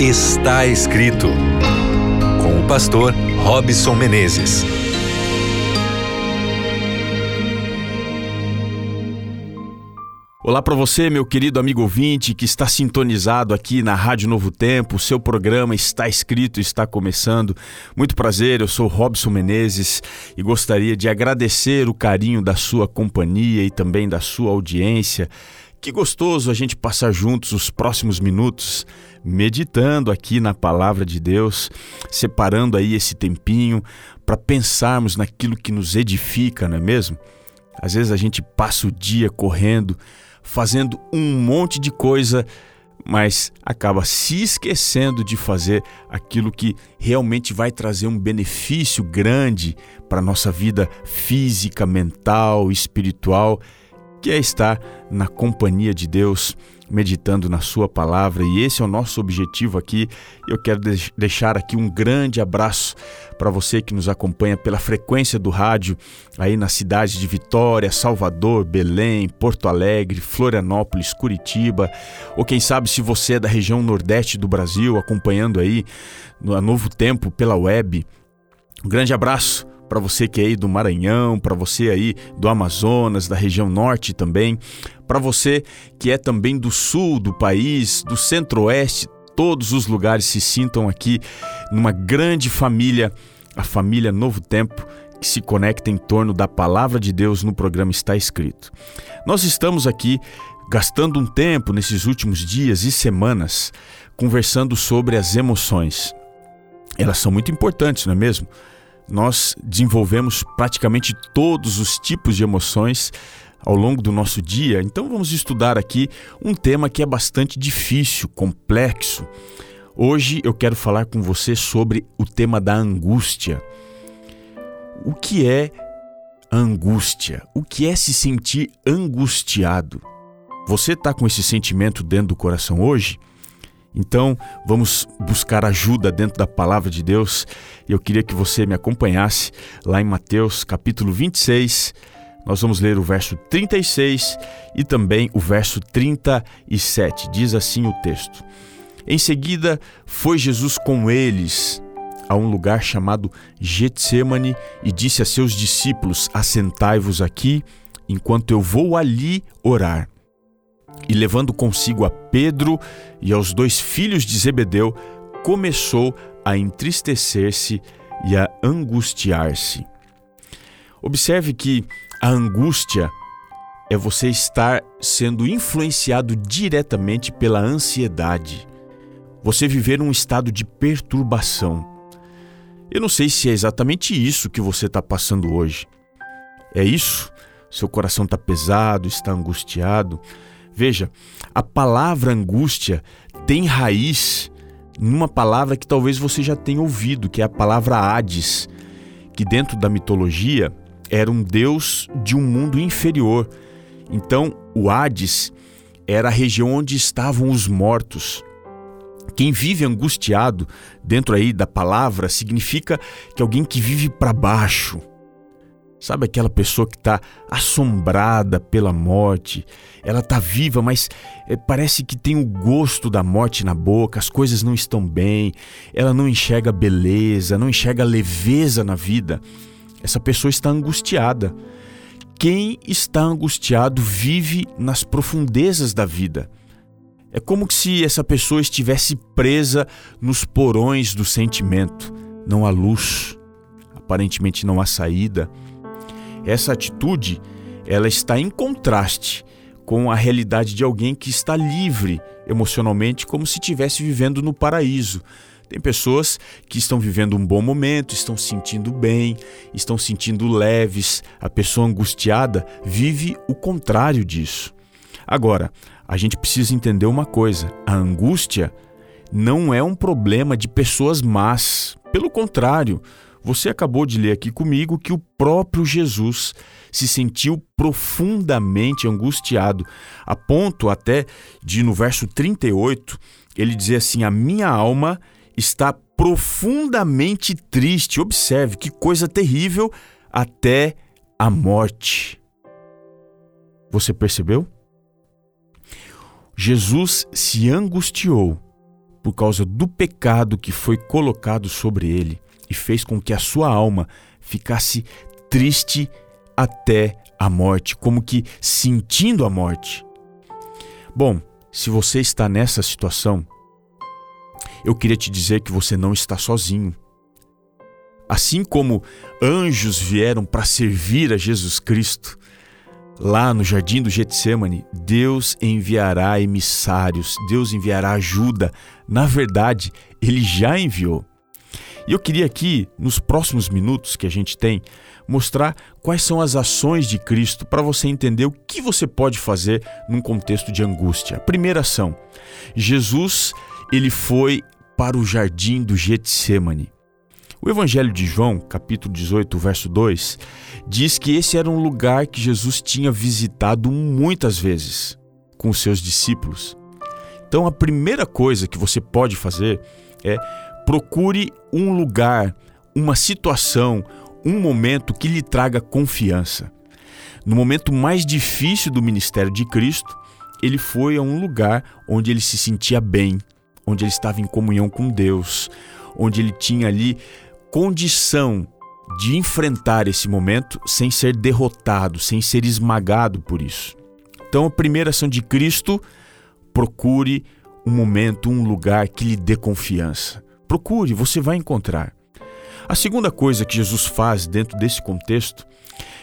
Está escrito com o pastor Robson Menezes. Olá para você, meu querido amigo ouvinte que está sintonizado aqui na Rádio Novo Tempo. O seu programa está escrito, está começando. Muito prazer, eu sou Robson Menezes e gostaria de agradecer o carinho da sua companhia e também da sua audiência. Que gostoso a gente passar juntos os próximos minutos meditando aqui na palavra de Deus, separando aí esse tempinho para pensarmos naquilo que nos edifica, não é mesmo? Às vezes a gente passa o dia correndo, fazendo um monte de coisa, mas acaba se esquecendo de fazer aquilo que realmente vai trazer um benefício grande para a nossa vida física, mental, espiritual que é estar na companhia de Deus, meditando na Sua palavra, e esse é o nosso objetivo aqui. Eu quero deixar aqui um grande abraço para você que nos acompanha pela frequência do rádio, aí nas cidades de Vitória, Salvador, Belém, Porto Alegre, Florianópolis, Curitiba, ou quem sabe se você é da região nordeste do Brasil, acompanhando aí no Novo Tempo pela web. Um grande abraço para você que é aí do Maranhão, para você aí do Amazonas, da região norte também, para você que é também do sul do país, do centro-oeste, todos os lugares se sintam aqui numa grande família, a família Novo Tempo, que se conecta em torno da palavra de Deus no programa Está Escrito. Nós estamos aqui gastando um tempo nesses últimos dias e semanas conversando sobre as emoções. Elas são muito importantes, não é mesmo? Nós desenvolvemos praticamente todos os tipos de emoções ao longo do nosso dia. Então vamos estudar aqui um tema que é bastante difícil, complexo. Hoje eu quero falar com você sobre o tema da angústia. O que é angústia? O que é se sentir angustiado? Você está com esse sentimento dentro do coração hoje? Então, vamos buscar ajuda dentro da palavra de Deus. Eu queria que você me acompanhasse lá em Mateus, capítulo 26. Nós vamos ler o verso 36 e também o verso 37. Diz assim o texto: Em seguida, foi Jesus com eles a um lugar chamado Getsemane e disse a seus discípulos: Assentai-vos aqui, enquanto eu vou ali orar. E levando consigo a Pedro e aos dois filhos de Zebedeu, começou a entristecer-se e a angustiar-se. Observe que a angústia é você estar sendo influenciado diretamente pela ansiedade. Você viver um estado de perturbação. Eu não sei se é exatamente isso que você está passando hoje. É isso? Seu coração está pesado, está angustiado. Veja, a palavra angústia tem raiz numa palavra que talvez você já tenha ouvido, que é a palavra Hades, que dentro da mitologia era um deus de um mundo inferior. Então, o Hades era a região onde estavam os mortos. Quem vive angustiado dentro aí da palavra significa que alguém que vive para baixo, Sabe aquela pessoa que está assombrada pela morte? Ela está viva, mas é, parece que tem o gosto da morte na boca, as coisas não estão bem, ela não enxerga beleza, não enxerga leveza na vida. Essa pessoa está angustiada. Quem está angustiado vive nas profundezas da vida. É como se essa pessoa estivesse presa nos porões do sentimento. Não há luz, aparentemente não há saída essa atitude, ela está em contraste com a realidade de alguém que está livre emocionalmente, como se estivesse vivendo no paraíso. Tem pessoas que estão vivendo um bom momento, estão sentindo bem, estão sentindo leves. A pessoa angustiada vive o contrário disso. Agora, a gente precisa entender uma coisa: a angústia não é um problema de pessoas más. Pelo contrário, você acabou de ler aqui comigo que o próprio Jesus se sentiu profundamente angustiado, a ponto até de, no verso 38, ele dizer assim: A minha alma está profundamente triste. Observe que coisa terrível, até a morte. Você percebeu? Jesus se angustiou por causa do pecado que foi colocado sobre ele e fez com que a sua alma ficasse triste até a morte, como que sentindo a morte. Bom, se você está nessa situação, eu queria te dizer que você não está sozinho. Assim como anjos vieram para servir a Jesus Cristo, lá no jardim do Getsemane, Deus enviará emissários, Deus enviará ajuda. Na verdade, ele já enviou. E eu queria aqui, nos próximos minutos que a gente tem, mostrar quais são as ações de Cristo para você entender o que você pode fazer num contexto de angústia. primeira ação: Jesus, ele foi para o jardim do Getsemane. O Evangelho de João, capítulo 18, verso 2, diz que esse era um lugar que Jesus tinha visitado muitas vezes com os seus discípulos. Então, a primeira coisa que você pode fazer é procure um lugar, uma situação, um momento que lhe traga confiança. No momento mais difícil do ministério de Cristo, ele foi a um lugar onde ele se sentia bem, onde ele estava em comunhão com Deus, onde ele tinha ali condição de enfrentar esse momento sem ser derrotado, sem ser esmagado por isso. Então, a primeira ação de Cristo, procure um momento, um lugar que lhe dê confiança. Procure, você vai encontrar. A segunda coisa que Jesus faz dentro desse contexto,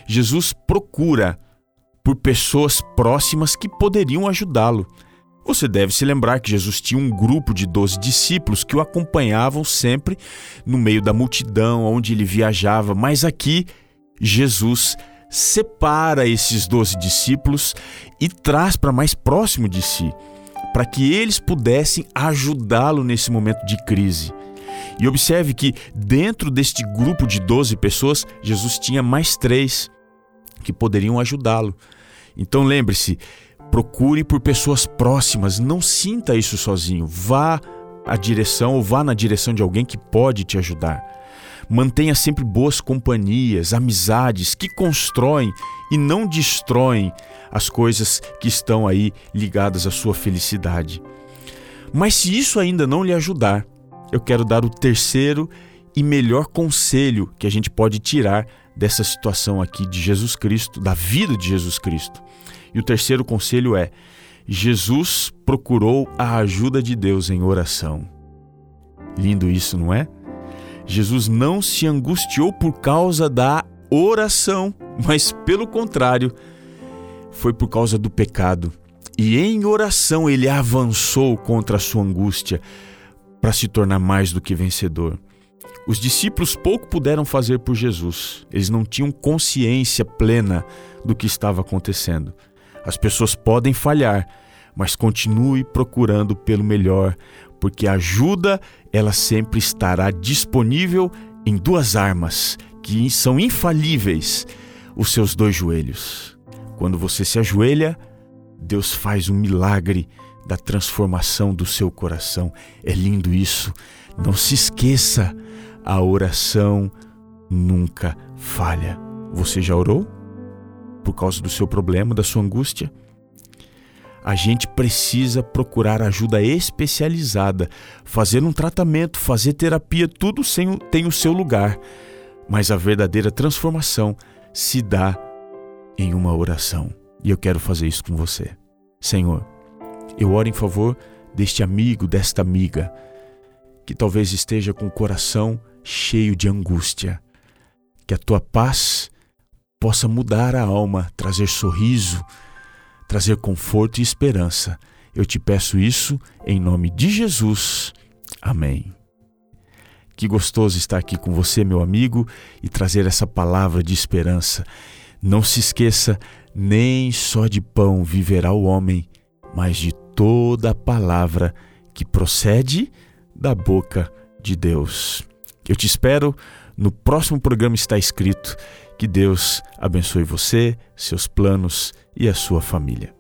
Jesus procura por pessoas próximas que poderiam ajudá-lo. Você deve se lembrar que Jesus tinha um grupo de doze discípulos que o acompanhavam sempre no meio da multidão onde ele viajava, mas aqui Jesus separa esses doze discípulos e traz para mais próximo de si, para que eles pudessem ajudá-lo nesse momento de crise. E observe que dentro deste grupo de doze pessoas, Jesus tinha mais três que poderiam ajudá-lo. Então lembre-se, Procure por pessoas próximas, não sinta isso sozinho. Vá à direção ou vá na direção de alguém que pode te ajudar. Mantenha sempre boas companhias, amizades que constroem e não destroem as coisas que estão aí ligadas à sua felicidade. Mas se isso ainda não lhe ajudar, eu quero dar o terceiro e melhor conselho que a gente pode tirar dessa situação aqui de Jesus Cristo, da vida de Jesus Cristo. E o terceiro conselho é: Jesus procurou a ajuda de Deus em oração. Lindo isso, não é? Jesus não se angustiou por causa da oração, mas pelo contrário, foi por causa do pecado. E em oração ele avançou contra a sua angústia para se tornar mais do que vencedor. Os discípulos pouco puderam fazer por Jesus, eles não tinham consciência plena do que estava acontecendo. As pessoas podem falhar, mas continue procurando pelo melhor, porque a ajuda ela sempre estará disponível em duas armas que são infalíveis: os seus dois joelhos. Quando você se ajoelha, Deus faz um milagre da transformação do seu coração. É lindo isso. Não se esqueça, a oração nunca falha. Você já orou? por causa do seu problema, da sua angústia, a gente precisa procurar ajuda especializada, fazer um tratamento, fazer terapia, tudo tem o seu lugar. Mas a verdadeira transformação se dá em uma oração. E eu quero fazer isso com você. Senhor, eu oro em favor deste amigo, desta amiga, que talvez esteja com o coração cheio de angústia. Que a tua paz possa mudar a alma, trazer sorriso, trazer conforto e esperança. Eu te peço isso em nome de Jesus. Amém. Que gostoso estar aqui com você, meu amigo, e trazer essa palavra de esperança. Não se esqueça, nem só de pão viverá o homem, mas de toda a palavra que procede da boca de Deus. Eu te espero no próximo programa está escrito que Deus abençoe você, seus planos e a sua família.